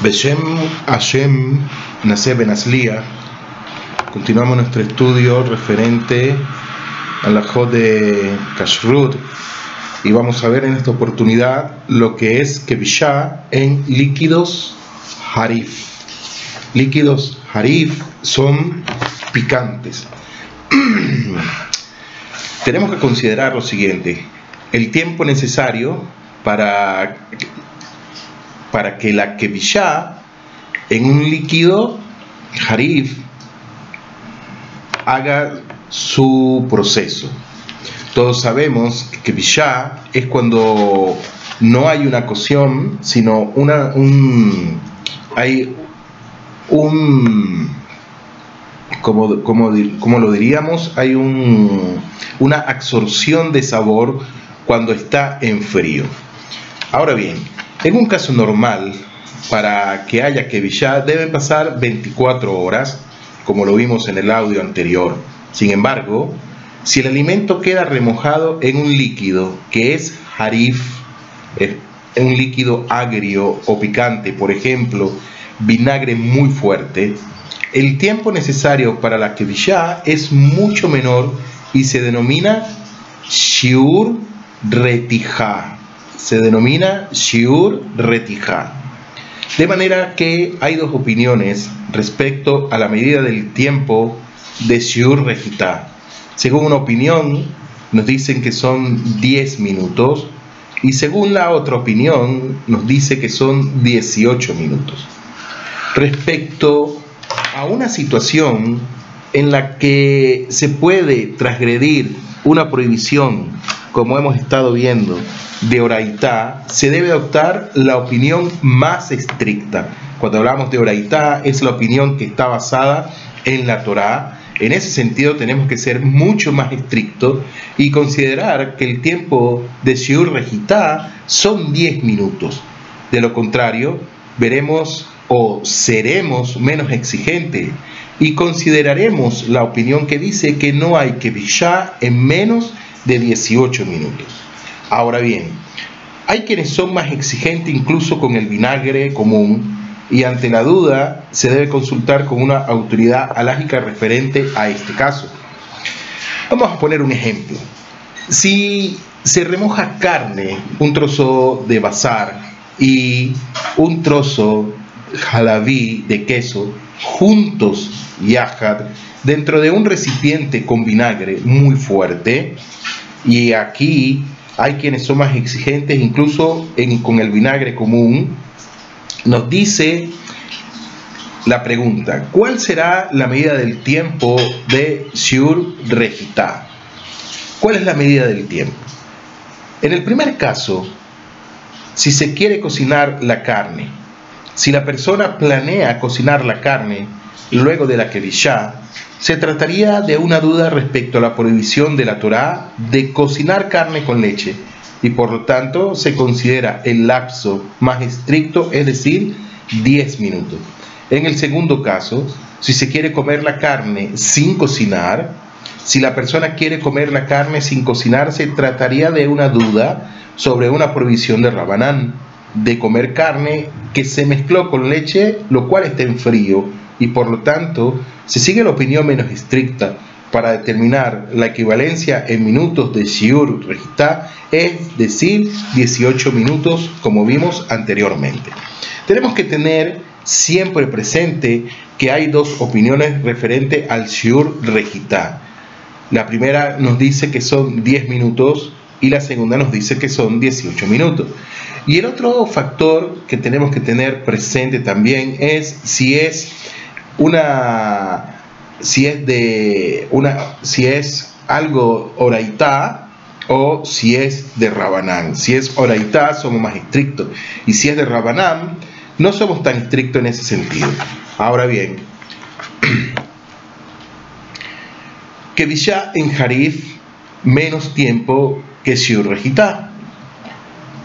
Beshem Hashem Naseh Benaslia. Continuamos nuestro estudio referente a la Jod de Kashrut y vamos a ver en esta oportunidad lo que es Kevishá en líquidos Harif. Líquidos Harif son picantes. Tenemos que considerar lo siguiente: el tiempo necesario para para que la kevishá en un líquido harif haga su proceso. Todos sabemos que kevishá es cuando no hay una cocción, sino una, un, hay un, como, como, como lo diríamos, hay un, una absorción de sabor cuando está en frío. Ahora bien, en un caso normal, para que haya Kevishá deben pasar 24 horas, como lo vimos en el audio anterior. Sin embargo, si el alimento queda remojado en un líquido que es harif, un líquido agrio o picante, por ejemplo, vinagre muy fuerte, el tiempo necesario para la Kevishá es mucho menor y se denomina shiur retijá se denomina Shiur Retija. De manera que hay dos opiniones respecto a la medida del tiempo de Shiur Rejita. Según una opinión, nos dicen que son 10 minutos y según la otra opinión, nos dice que son 18 minutos. Respecto a una situación en la que se puede transgredir una prohibición, como hemos estado viendo, de Oraitá, se debe adoptar la opinión más estricta. Cuando hablamos de Oraitá, es la opinión que está basada en la Torá. En ese sentido, tenemos que ser mucho más estrictos y considerar que el tiempo de Shiur Regitá son 10 minutos. De lo contrario, veremos o seremos menos exigentes y consideraremos la opinión que dice que no hay que vishá en menos de 18 minutos. Ahora bien, hay quienes son más exigentes incluso con el vinagre común y ante la duda se debe consultar con una autoridad alágica referente a este caso. Vamos a poner un ejemplo. Si se remoja carne, un trozo de bazar y un trozo jalabí de queso juntos, yahad, dentro de un recipiente con vinagre muy fuerte, y aquí hay quienes son más exigentes, incluso con el vinagre común. Nos dice la pregunta, ¿cuál será la medida del tiempo de Shiur Regita? ¿Cuál es la medida del tiempo? En el primer caso, si se quiere cocinar la carne, si la persona planea cocinar la carne luego de la Kevishá, se trataría de una duda respecto a la prohibición de la Torá de cocinar carne con leche y por lo tanto se considera el lapso más estricto, es decir, 10 minutos. En el segundo caso, si se quiere comer la carne sin cocinar, si la persona quiere comer la carne sin cocinar, se trataría de una duda sobre una prohibición de Rabanán de comer carne que se mezcló con leche, lo cual está en frío y por lo tanto se sigue la opinión menos estricta para determinar la equivalencia en minutos de Shiur Registá, es decir, 18 minutos como vimos anteriormente. Tenemos que tener siempre presente que hay dos opiniones referente al Shiur Registá. La primera nos dice que son 10 minutos y la segunda nos dice que son 18 minutos. Y el otro factor que tenemos que tener presente también es si es una si es de una si es algo oraitá o si es de rabanán. Si es oraitá somos más estrictos y si es de rabanán no somos tan estrictos en ese sentido. Ahora bien, que en Harif menos tiempo que Shiur Regitá.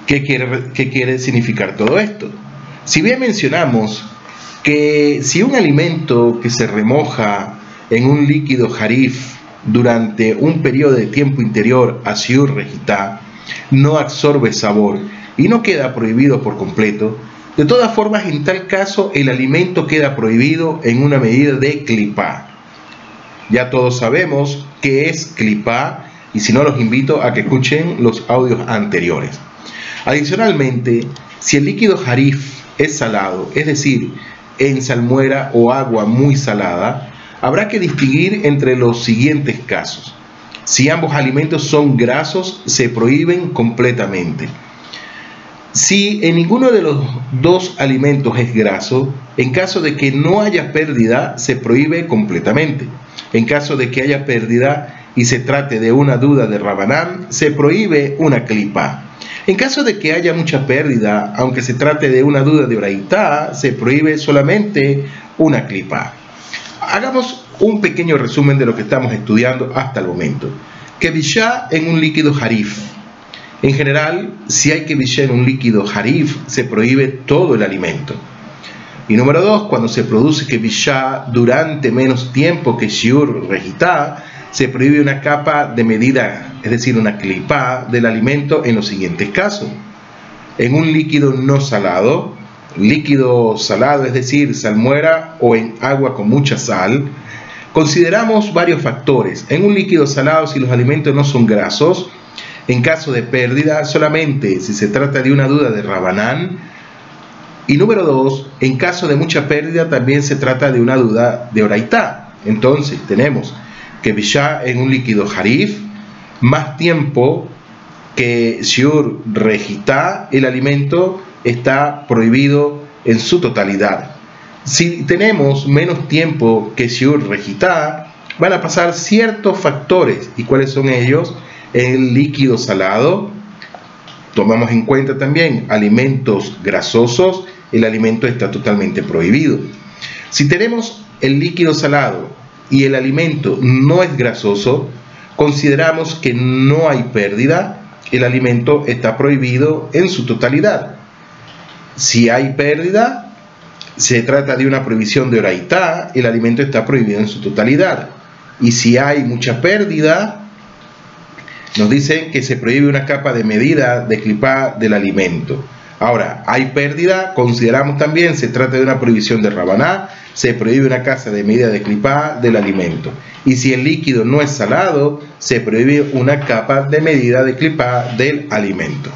¿Qué quiere, ¿Qué quiere significar todo esto? Si bien mencionamos que si un alimento que se remoja en un líquido harif durante un periodo de tiempo interior a Siur Regitá no absorbe sabor y no queda prohibido por completo, De todas formas, en tal caso, el alimento queda prohibido en una medida de clipá. Ya todos sabemos qué es clipá y si no los invito a que escuchen los audios anteriores. Adicionalmente, si el líquido jarif es salado, es decir, en salmuera o agua muy salada, habrá que distinguir entre los siguientes casos. Si ambos alimentos son grasos, se prohíben completamente. Si en ninguno de los dos alimentos es graso, en caso de que no haya pérdida, se prohíbe completamente. En caso de que haya pérdida y se trate de una duda de Rabanán, se prohíbe una clipa. En caso de que haya mucha pérdida, aunque se trate de una duda de Oraitá, se prohíbe solamente una clipa. Hagamos un pequeño resumen de lo que estamos estudiando hasta el momento. Kevishá en un líquido harif. En general, si hay Kevishá en un líquido harif, se prohíbe todo el alimento. Y número dos, cuando se produce Kevishá durante menos tiempo que Shiur Regitá, se prohíbe una capa de medida, es decir, una clipa del alimento en los siguientes casos. En un líquido no salado, líquido salado, es decir, salmuera o en agua con mucha sal, consideramos varios factores. En un líquido salado, si los alimentos no son grasos, en caso de pérdida, solamente si se trata de una duda de Rabanán. Y número dos, en caso de mucha pérdida, también se trata de una duda de Oraitá. Entonces, tenemos que Bishá en un líquido Harif, más tiempo que Shiur Regitá, el alimento está prohibido en su totalidad. Si tenemos menos tiempo que Shiur Regitá, van a pasar ciertos factores. ¿Y cuáles son ellos? El líquido salado, tomamos en cuenta también alimentos grasosos, el alimento está totalmente prohibido. Si tenemos el líquido salado y el alimento no es grasoso, consideramos que no hay pérdida, el alimento está prohibido en su totalidad. Si hay pérdida, se trata de una prohibición de oraitá, el alimento está prohibido en su totalidad. Y si hay mucha pérdida, nos dicen que se prohíbe una capa de medida de clipá del alimento. Ahora, hay pérdida, consideramos también, se trata de una prohibición de rabaná, se prohíbe una casa de medida de clipá del alimento. Y si el líquido no es salado, se prohíbe una capa de medida de clipá del alimento.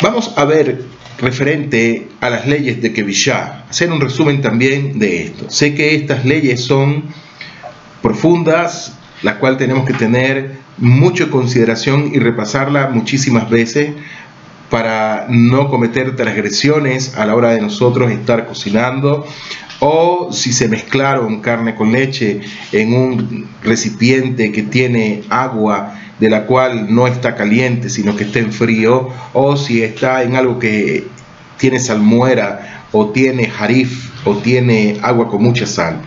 Vamos a ver referente a las leyes de Kevishá, hacer un resumen también de esto. Sé que estas leyes son profundas, las cuales tenemos que tener mucho consideración y repasarla muchísimas veces para no cometer transgresiones a la hora de nosotros estar cocinando o si se mezclaron carne con leche en un recipiente que tiene agua de la cual no está caliente sino que está en frío o si está en algo que tiene salmuera o tiene jarif o tiene agua con mucha sal.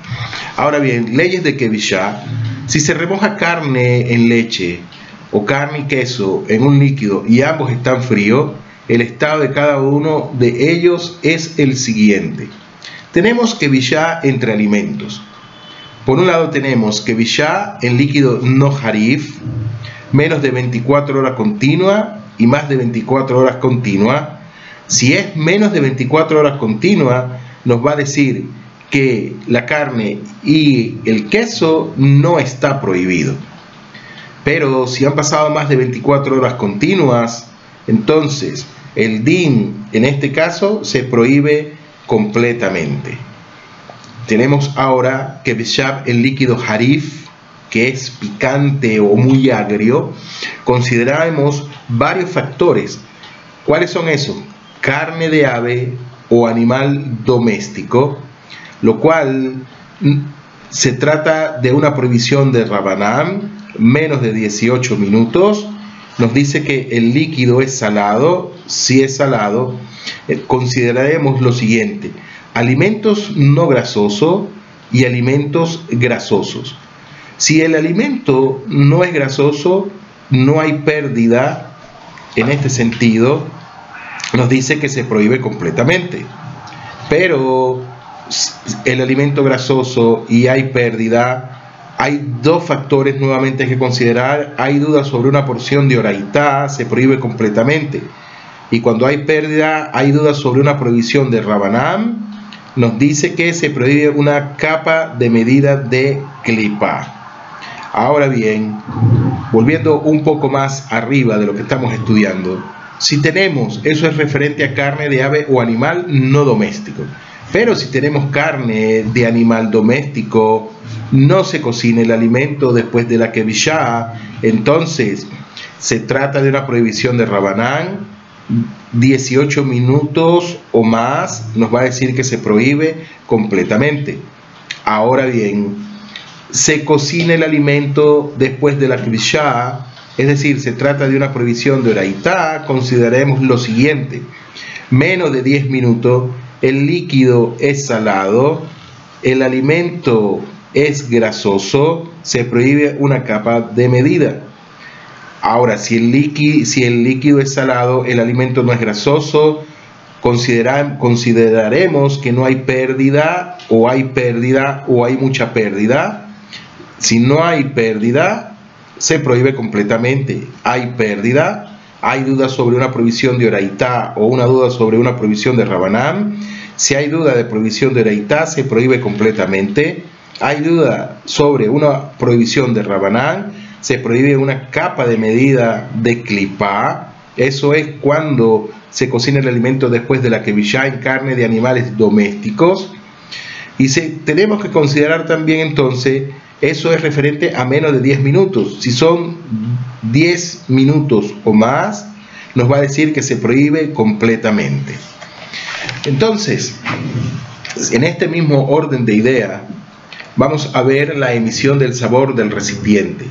Ahora bien, leyes de Kevishá si se remoja carne en leche o carne y queso en un líquido y ambos están fríos, el estado de cada uno de ellos es el siguiente. Tenemos que billar entre alimentos. Por un lado tenemos que en líquido no harif, menos de 24 horas continua y más de 24 horas continua. Si es menos de 24 horas continua, nos va a decir que la carne y el queso no está prohibido. Pero si han pasado más de 24 horas continuas, entonces el DIN en este caso se prohíbe completamente. Tenemos ahora que Beshab el líquido Harif, que es picante o muy agrio, consideramos varios factores. ¿Cuáles son esos? Carne de ave o animal doméstico, lo cual mm, se trata de una prohibición de Rabanán, menos de 18 minutos. Nos dice que el líquido es salado. Si es salado, eh, consideraremos lo siguiente: alimentos no grasosos y alimentos grasosos. Si el alimento no es grasoso, no hay pérdida en este sentido. Nos dice que se prohíbe completamente. Pero el alimento grasoso y hay pérdida, hay dos factores nuevamente que considerar. Hay dudas sobre una porción de oraitá, se prohíbe completamente. Y cuando hay pérdida, hay dudas sobre una prohibición de Rabanam, nos dice que se prohíbe una capa de medida de clipa. Ahora bien, volviendo un poco más arriba de lo que estamos estudiando, si tenemos, eso es referente a carne de ave o animal no doméstico. Pero si tenemos carne de animal doméstico, no se cocina el alimento después de la kevishá, entonces se trata de una prohibición de Rabanán, 18 minutos o más nos va a decir que se prohíbe completamente. Ahora bien, se cocina el alimento después de la kevishá, es decir, se trata de una prohibición de oraitá, consideremos lo siguiente, menos de 10 minutos el líquido es salado, el alimento es grasoso, se prohíbe una capa de medida. Ahora, si el, líquido, es salado, el alimento no es grasoso, consideraremos que no hay pérdida o hay pérdida o hay mucha pérdida. Si no hay pérdida, se prohíbe completamente. Hay pérdida, hay dudas sobre una provisión de Oraitá o una duda sobre una provisión de Rabanán. Si hay duda de provisión de Oraitá, se prohíbe completamente. Hay duda sobre una prohibición de Rabanán, se prohíbe una capa de medida de clipá. Eso es cuando se cocina el alimento después de la que en carne de animales domésticos. Y se, tenemos que considerar también entonces, eso es referente a menos de 10 minutos. Si son 10 minutos o más, nos va a decir que se prohíbe completamente. Entonces, en este mismo orden de idea, vamos a ver la emisión del sabor del recipiente.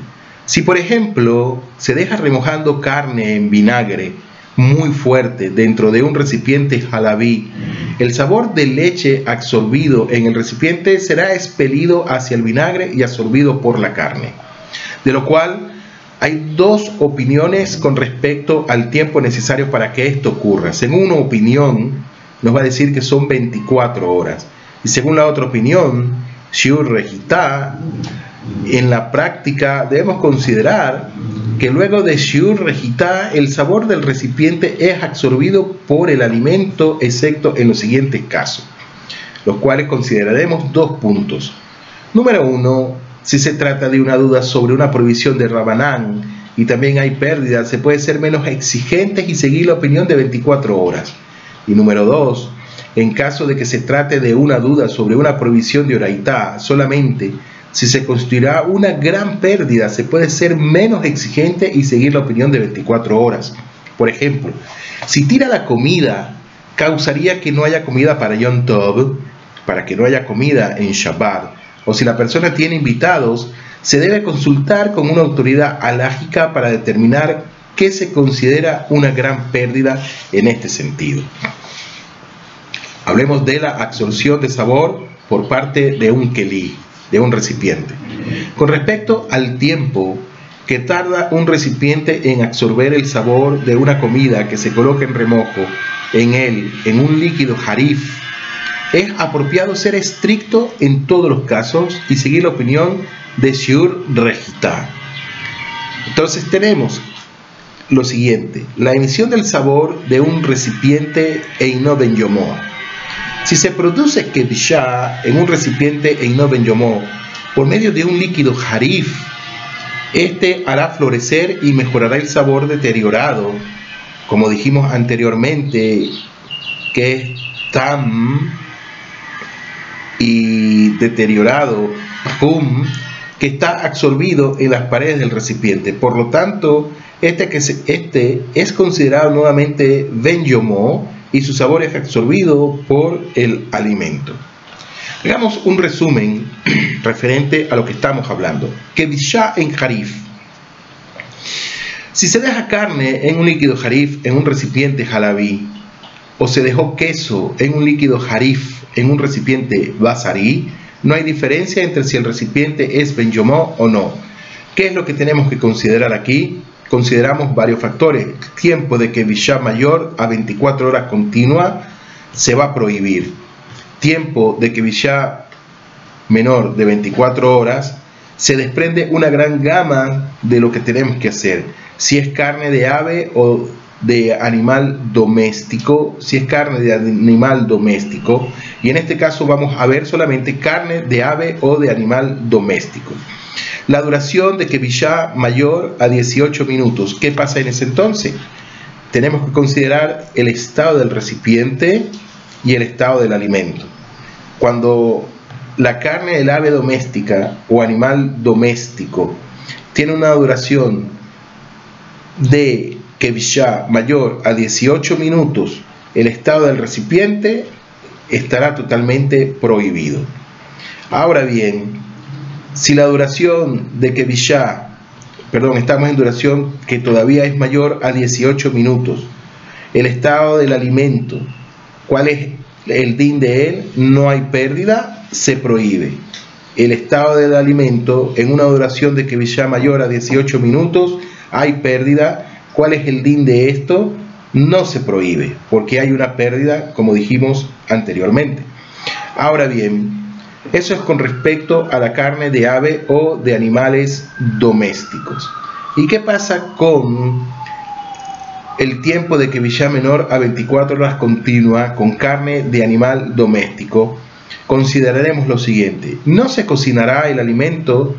Si por ejemplo se deja remojando carne en vinagre muy fuerte dentro de un recipiente jalabí, el sabor de leche absorbido en el recipiente será expelido hacia el vinagre y absorbido por la carne. De lo cual hay dos opiniones con respecto al tiempo necesario para que esto ocurra. Según una opinión, nos va a decir que son 24 horas. Y según la otra opinión, Shiur Regita, en la práctica debemos considerar que luego de Shiur Regita el sabor del recipiente es absorbido por el alimento, excepto en los siguientes casos, los cuales consideraremos dos puntos. Número uno, si se trata de una duda sobre una prohibición de Rabanán y también hay pérdidas, se puede ser menos exigentes y seguir la opinión de 24 horas. Y número dos, en caso de que se trate de una duda sobre una prohibición de oraitá solamente, si se constituirá una gran pérdida, se puede ser menos exigente y seguir la opinión de 24 horas. Por ejemplo, si tira la comida, causaría que no haya comida para Yom Tov, para que no haya comida en Shabbat, o si la persona tiene invitados, se debe consultar con una autoridad alágica para determinar qué se considera una gran pérdida en este sentido. Hablemos de la absorción de sabor por parte de un kelí, de un recipiente. Con respecto al tiempo que tarda un recipiente en absorber el sabor de una comida que se coloca en remojo en él, en un líquido harif, es apropiado ser estricto en todos los casos y seguir la opinión de Shur Regita. Entonces tenemos lo siguiente, la emisión del sabor de un recipiente Eino Ben Yomo. Si se produce Kedishah en un recipiente Eino Ben Yomo por medio de un líquido Harif, este hará florecer y mejorará el sabor deteriorado, como dijimos anteriormente, que es Tam y deteriorado hum, que está absorbido en las paredes del recipiente. Por lo tanto, este, que este es considerado nuevamente benyomo y su sabor es absorbido por el alimento. Hagamos un resumen referente a lo que estamos hablando. Kedishah en Harif. Si se deja carne en un líquido Harif en un recipiente jalabí, o se dejó queso en un líquido Harif en un recipiente basarí, no hay diferencia entre si el recipiente es benyomó o no. ¿Qué es lo que tenemos que considerar aquí? Consideramos varios factores. Tiempo de que mayor a 24 horas continua se va a prohibir. Tiempo de que menor de 24 horas se desprende una gran gama de lo que tenemos que hacer. Si es carne de ave o de animal doméstico, si es carne de animal doméstico, y en este caso vamos a ver solamente carne de ave o de animal doméstico. La duración de Kevillá mayor a 18 minutos. ¿Qué pasa en ese entonces? Tenemos que considerar el estado del recipiente y el estado del alimento. Cuando la carne del ave doméstica o animal doméstico tiene una duración de Kevillá mayor a 18 minutos, el estado del recipiente estará totalmente prohibido. Ahora bien, si la duración de Kevillá, perdón, estamos en duración que todavía es mayor a 18 minutos, el estado del alimento, cuál es el DIN de él, no hay pérdida, se prohíbe. El estado del alimento en una duración de Kevillá mayor a 18 minutos, hay pérdida. ¿Cuál es el DIN de esto? No se prohíbe, porque hay una pérdida, como dijimos anteriormente. Ahora bien, eso es con respecto a la carne de ave o de animales domésticos. ¿Y qué pasa con el tiempo de que Villa menor a 24 horas continua con carne de animal doméstico? Consideraremos lo siguiente. No se cocinará el alimento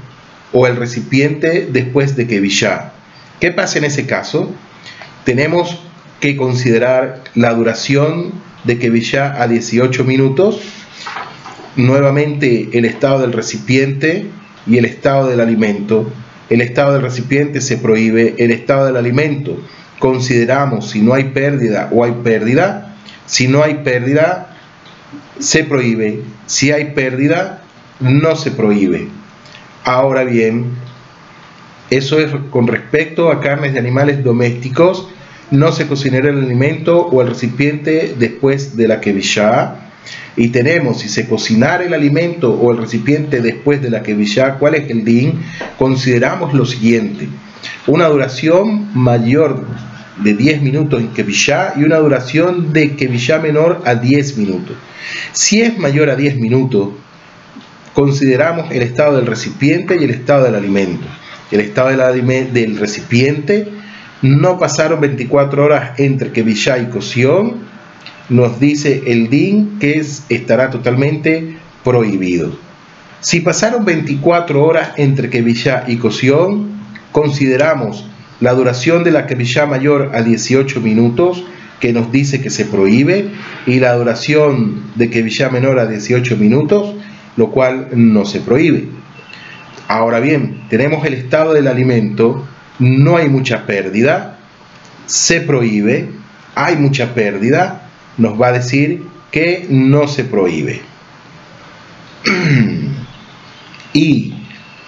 o el recipiente después de que Villa. ¿Qué pasa en ese caso? Tenemos que considerar la duración de que Villa a 18 minutos nuevamente el estado del recipiente y el estado del alimento. El estado del recipiente se prohíbe, el estado del alimento consideramos si no hay pérdida o hay pérdida. Si no hay pérdida, se prohíbe. Si hay pérdida, no se prohíbe. Ahora bien, eso es con respecto a carnes de animales domésticos. No se cocinará el alimento o el recipiente después de la kevishá y tenemos, si se cocinara el alimento o el recipiente después de la kevishá, ¿cuál es el din? Consideramos lo siguiente, una duración mayor de 10 minutos en kevishá y una duración de kevishá menor a 10 minutos. Si es mayor a 10 minutos, consideramos el estado del recipiente y el estado del alimento. El estado del, del recipiente no pasaron 24 horas entre kevishá y cocción nos dice el DIN que estará totalmente prohibido. Si pasaron 24 horas entre Kevillá y cocción, consideramos la duración de la Kevillá mayor a 18 minutos, que nos dice que se prohíbe, y la duración de Kevillá menor a 18 minutos, lo cual no se prohíbe. Ahora bien, tenemos el estado del alimento, no hay mucha pérdida, se prohíbe, hay mucha pérdida, nos va a decir que no se prohíbe. y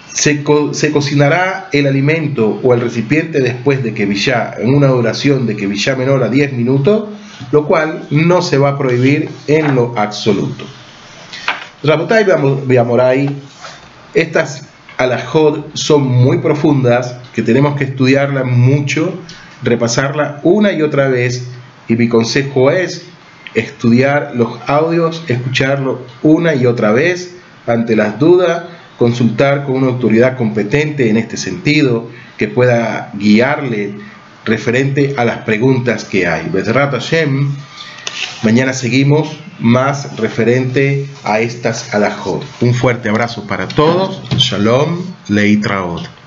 se, cocinará el alimento o el recipiente después de que villa en una duración de que villa menor a 10 minutos, lo cual no se va a prohibir en lo absoluto. Rabotai estas alajot son muy profundas, que tenemos que estudiarlas mucho, repasarla una y otra vez, y mi consejo es estudiar los audios, escucharlo una y otra vez ante las dudas, consultar con una autoridad competente en este sentido que pueda guiarle referente a las preguntas que hay. Hashem, mañana seguimos más referente a estas alajot. Un fuerte abrazo para todos. Shalom, Leitraot.